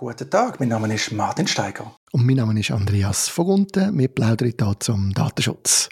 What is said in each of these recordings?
Guten Tag, mein Name ist Martin Steiger. Und mein Name ist Andreas Vogunten. Wir plaudern hier zum Datenschutz.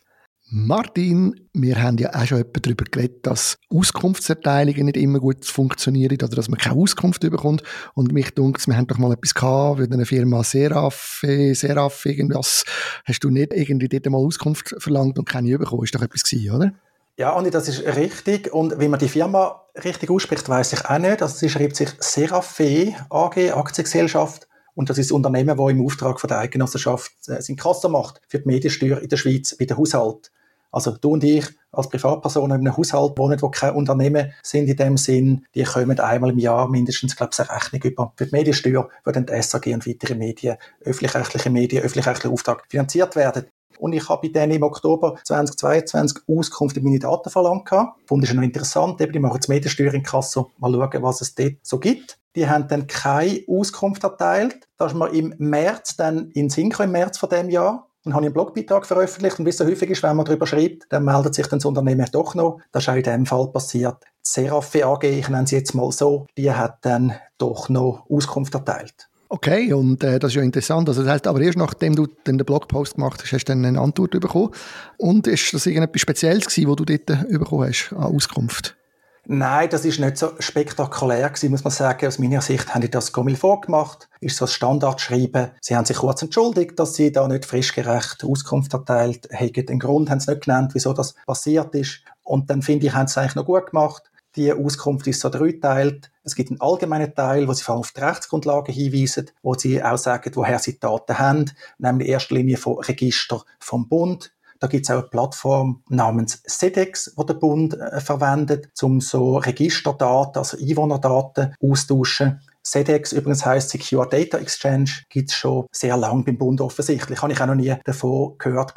Martin, wir haben ja auch schon darüber geredet, dass Auskunftserteilungen nicht immer gut funktionieren oder dass man keine Auskunft bekommt. Und mich dunkt wir haben doch mal etwas gehabt mit einer Firma Seraph, Seraph irgendwas. Hast du nicht irgendwie dort mal Auskunft verlangt und keine bekommen? Ist doch etwas gewesen, oder? Ja, Andi, das ist richtig. Und wie man die Firma richtig ausspricht, weiß ich auch nicht. Also sie schreibt sich Seraphe AG, Aktiengesellschaft. Und das ist ein Unternehmen, das im Auftrag von der Eigenossenschaft äh, sein Kasse macht für die Mediensteuer in der Schweiz bei den Haushalt. Also du und ich als Privatpersonen in einem Haushalt wohnen, wo keine Unternehmen sind in dem Sinn, die kommen einmal im Jahr mindestens, glaube ich, eine Rechnung über für die Mediensteuer, wo dann die SAG und weitere Medien, öffentlich-rechtliche Medien, öffentlich-rechtliche Auftrag finanziert werden. Und ich habe bei denen im Oktober 2022 Auskunft über meine Daten verlangt. Fand ich noch interessant. Eben, die machen jetzt Mediensteuer in Kasso. Mal schauen, was es dort so gibt. Die haben dann keine Auskunft erteilt. Da ist mir im März dann in Synchro im März von dem Jahr und habe einen Blogbeitrag veröffentlicht. Und wie es so häufig ist, wenn man darüber schreibt, dann meldet sich dann das Unternehmen doch noch. Das ist auch in dem Fall passiert. Die Seraphe AG, ich nenne sie jetzt mal so, die hat dann doch noch Auskunft erteilt. Okay, und äh, das ist ja interessant. Also das heißt, aber erst nachdem du den Blogpost gemacht hast, hast du dann eine Antwort bekommen. Und ist das irgendetwas Spezielles gewesen, was du dort äh, bekommen hast an Auskunft? Nein, das ist nicht so spektakulär gewesen, muss man sagen. Aus meiner Sicht haben die das Gommel vorgemacht. Ist so ein Standardschreiben. Sie haben sich kurz entschuldigt, dass sie da nicht frischgerecht Auskunft erteilt haben. Den Grund haben sie nicht genannt, wieso das passiert ist. Und dann finde ich, haben sie es eigentlich noch gut gemacht. Die Auskunft ist so dreiteilt. Es gibt einen allgemeinen Teil, wo sie vor allem auf die Rechtsgrundlagen hinweisen, wo sie auch sagen, woher sie Daten haben, nämlich in erster Linie von Register vom Bund. Da gibt es auch eine Plattform namens SEDEX, die der Bund äh, verwendet, um so Registerdaten, also Einwohnerdaten austauschen. SEDEX übrigens heißt Secure Data Exchange, gibt es schon sehr lange beim Bund offensichtlich. Habe ich auch noch nie davon gehört.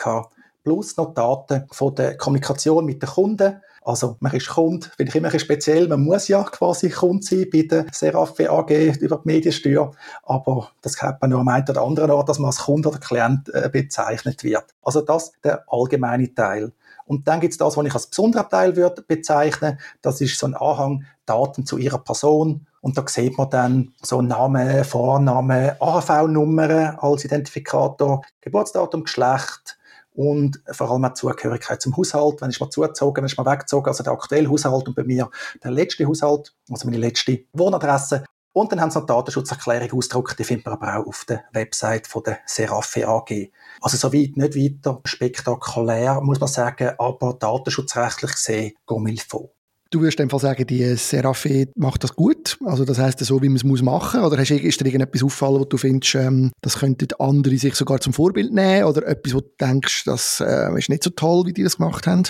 Plus noch Daten von der Kommunikation mit den Kunden also man ist Kunde, finde ich immer ein speziell, man muss ja quasi Kunde sein bei der Seraphe AG über die Mediensteuer, aber das kennt man nur am einen oder anderen Ort, dass man als Kunde oder Klient äh, bezeichnet wird. Also das der allgemeine Teil. Und dann gibt es das, was ich als besonderer Teil würde bezeichnen. Das ist so ein Anhang Daten zu ihrer Person. Und da sieht man dann so Name, Vorname, AHV-Nummer als Identifikator, Geburtsdatum, Geschlecht, und vor allem auch Zugehörigkeit zum Haushalt. Wenn ich mal zugezogen, wenn ich mal weggezogen, also der aktuelle Haushalt und bei mir der letzte Haushalt, also meine letzte Wohnadresse. Und dann haben sie noch Datenschutzerklärung ausgedruckt, die findet man aber auch auf der Website von der Seraphe AG. Also soweit nicht weiter spektakulär, muss man sagen, aber datenschutzrechtlich gesehen Gomilfo. Du würdest einfach sagen, die Seraphe macht das gut? Also das heißt so, wie man es muss machen? Oder hast, ist dir irgendetwas auffallen, wo du findest, ähm, das könnten andere sich sogar zum Vorbild nehmen? Oder etwas, wo du denkst, das äh, ist nicht so toll, wie die das gemacht haben?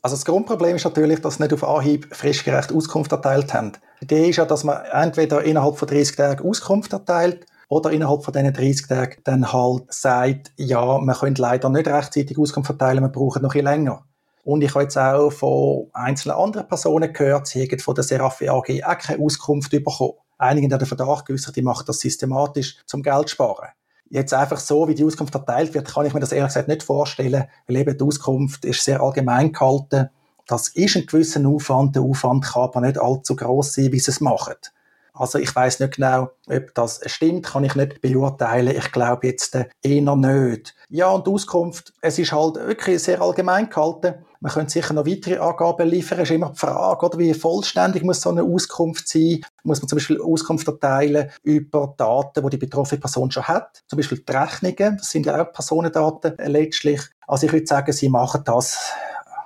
Also das Grundproblem ist natürlich, dass sie nicht auf Anhieb frischgerecht Auskunft erteilt haben. Die Idee ist ja, dass man entweder innerhalb von 30 Tagen Auskunft erteilt oder innerhalb von diesen 30 Tagen dann halt sagt, ja, man könnte leider nicht rechtzeitig Auskunft verteilen, man braucht noch ein bisschen länger. Und ich habe jetzt auch von einzelnen anderen Personen gehört, sie hätten von der Seraphi AG auch keine Auskunft bekommen. Einige haben den Verdacht geäußert, die machen das systematisch zum Geld sparen. Jetzt einfach so, wie die Auskunft verteilt wird, kann ich mir das ehrlich gesagt nicht vorstellen, weil eben die Auskunft ist sehr allgemein gehalten. Das ist ein gewisser Aufwand, der Aufwand kann aber nicht allzu groß sein, wie sie es machen. Also ich weiß nicht genau, ob das stimmt, kann ich nicht beurteilen. Ich glaube jetzt äh, eher nicht. Ja, und die Auskunft, es ist halt wirklich sehr allgemein gehalten. Man könnte sicher noch weitere Angaben liefern. Es ist immer die Frage, oder wie vollständig muss so eine Auskunft sein? Muss man zum Beispiel Auskunft erteilen über Daten, die die betroffene Person schon hat? Zum Beispiel die Rechnungen, das sind ja auch Personendaten letztlich. Also ich würde sagen, sie machen das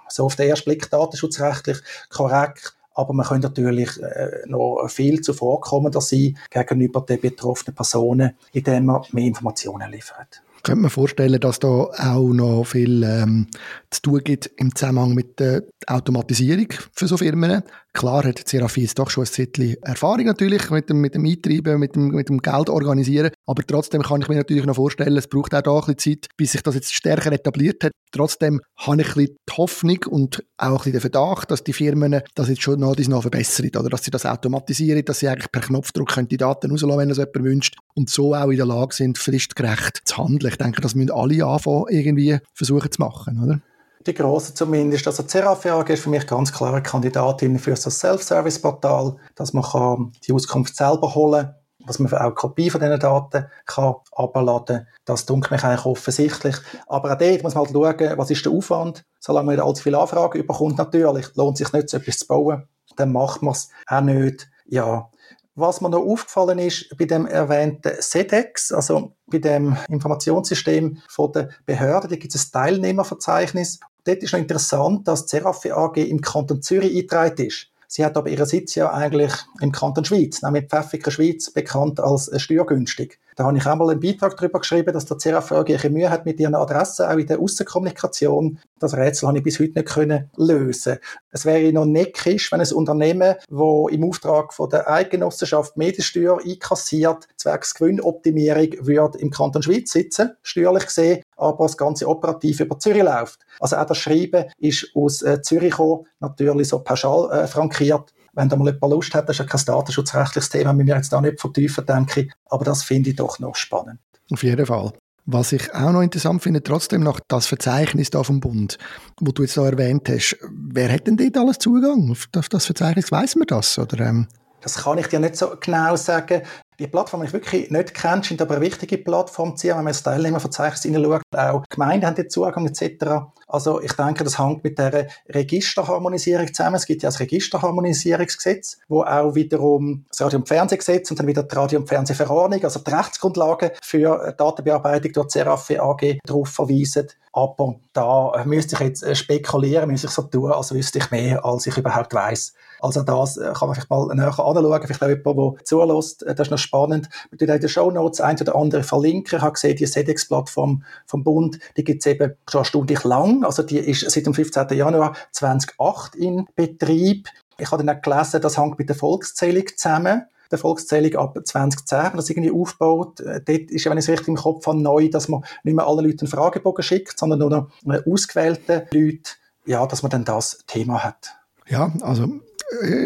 so auf den ersten Blick datenschutzrechtlich korrekt. Aber man könnte natürlich äh, noch viel zuvorkommender sein gegenüber den betroffenen Personen, indem man mehr Informationen liefert. Könnte mir vorstellen, dass da auch noch viel ähm, zu tun gibt im Zusammenhang mit der Automatisierung für so Firmen. Klar hat Seraphi jetzt doch schon ein Zeitchen Erfahrung natürlich mit dem, mit dem Eintreiben, mit dem, mit dem Geld organisieren. Aber trotzdem kann ich mir natürlich noch vorstellen, es braucht auch da ein bisschen Zeit, bis sich das jetzt stärker etabliert hat. Trotzdem habe ich ein bisschen die Hoffnung und auch ein bisschen den Verdacht, dass die Firmen das jetzt schon noch, noch verbessern oder dass sie das automatisieren, dass sie eigentlich per Knopfdruck die Daten rauslassen, wenn das jemand wünscht und so auch in der Lage sind, fristgerecht zu handeln. Ich denke, das müssen alle anfangen, irgendwie versuchen zu machen, oder? die grossen zumindest. Also Seraphi AG ist für mich ganz klare Kandidatin für so ein Self-Service-Portal, dass man kann die Auskunft selber holen dass man auch Kopie von diesen Daten kann abladen kann. Das dunkelt mich eigentlich offensichtlich. Aber auch dort muss man halt schauen, was ist der Aufwand. Solange man nicht allzu viele Anfragen überkommt, natürlich lohnt sich nicht, so etwas zu bauen. Dann macht man es auch nicht. Ja, was mir noch aufgefallen ist bei dem erwähnten SEDEX, also bei dem Informationssystem von der Behörde, da gibt es ein Teilnehmerverzeichnis. Dort ist noch interessant, dass die Serafi AG im Kanton Zürich eingetragen ist. Sie hat aber ihren Sitz ja eigentlich im Kanton Schweiz, nämlich Pfäffiker Schweiz, bekannt als steuergünstig. Da habe ich einmal einen Beitrag darüber geschrieben, dass der CRV ein Mühe hat mit ihren Adressen, auch in der Außenkommunikation. Das Rätsel habe ich bis heute nicht können lösen. Es wäre noch neckisch, wenn ein Unternehmen, das im Auftrag von der Eidgenossenschaft Mediensteuer einkassiert, zwecks Gewinnoptimierung, würde im Kanton Schweiz sitzen, steuerlich gesehen, aber das ganze operativ über Zürich läuft. Also auch das Schreiben ist aus äh, Zürich gekommen, natürlich so pauschal äh, frankiert wenn da mal jemand Lust hat, das ist ja kein datenschutzrechtliches Thema, müssen wir jetzt da nicht vertiefen, denke ich. Aber das finde ich doch noch spannend. Auf jeden Fall. Was ich auch noch interessant finde, trotzdem noch das Verzeichnis da vom Bund, wo du jetzt da erwähnt hast. Wer hat denn dort alles Zugang auf das Verzeichnis? Weiß man das? Oder, ähm das kann ich dir nicht so genau sagen. Die Plattform, die ich wirklich nicht kenne, scheint aber eine wichtige Plattform zu sein, wenn man ins Teilnehmerverzeichnis hineinschaut. Auch Gemeinden haben den Zugang etc. Also ich denke, das hängt mit der Registerharmonisierung zusammen. Es gibt ja das Registerharmonisierungsgesetz, wo auch wiederum das Radio- und Fernsehgesetz und dann wieder die Radio- und Fernsehverordnung, also die Rechtsgrundlagen für Datenbearbeitung durch die Serafe AG darauf verweisen. Aber da müsste ich jetzt spekulieren, müsste ich so tun, als wüsste ich mehr, als ich überhaupt weiß. Also das äh, kann man vielleicht mal näher anschauen, vielleicht auch jemand, der zulässt. Äh, das ist noch spannend. Wir tun in den Show Notes ein oder andere verlinken. Ich habe gesehen, die SEDEX-Plattform vom Bund, die gibt es eben schon stündlich lang. Also die ist seit dem 15. Januar 2008 in Betrieb. Ich habe dann auch gelesen, das hängt mit der Volkszählung zusammen der Volkszählung ab 2010 das irgendwie aufgebaut. Äh, dort ist, wenn ich es richtig im Kopf habe, neu, dass man nicht mehr allen Leuten einen Fragebogen schickt, sondern nur noch ausgewählten Leuten, ja, dass man dann das Thema hat. Ja, also äh,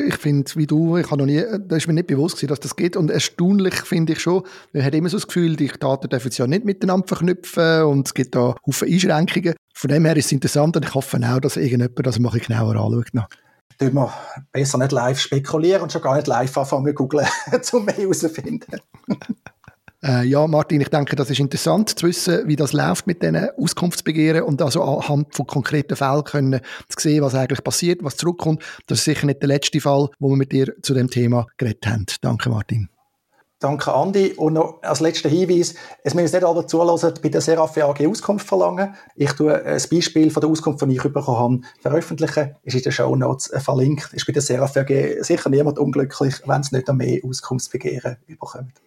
ich finde, wie du, ich habe noch nie, da ist mir nicht bewusst gewesen, dass das geht. Und erstaunlich finde ich schon, man hat immer so das Gefühl, die Daten dürfen ja nicht miteinander verknüpfen und es gibt da Haufen Einschränkungen. Von dem her ist es interessant und ich hoffe auch, dass irgendjemand das mal genauer anschaut. Noch. Tun wir besser nicht live spekulieren und schon gar nicht live anfangen googeln, um mehr herauszufinden. Äh, ja, Martin, ich denke, das ist interessant zu wissen, wie das läuft mit diesen Auskunftsbegehren und also anhand von konkreten Fällen können zu sehen, was eigentlich passiert, was zurückkommt. Das ist sicher nicht der letzte Fall, wo wir mit dir zu dem Thema geredet haben. Danke, Martin. Danke, Andi. Und noch als letzter Hinweis, es müssen nicht alle zulassen, bei der Serafe AG Auskunft verlangen. Ich tue ein Beispiel von der Auskunft, die ich bekommen habe, veröffentlichen. Ist in den Show Notes verlinkt. Ist bei der Serafe AG sicher niemand unglücklich, wenn es nicht mehr Auskunftsbegehren überkommt.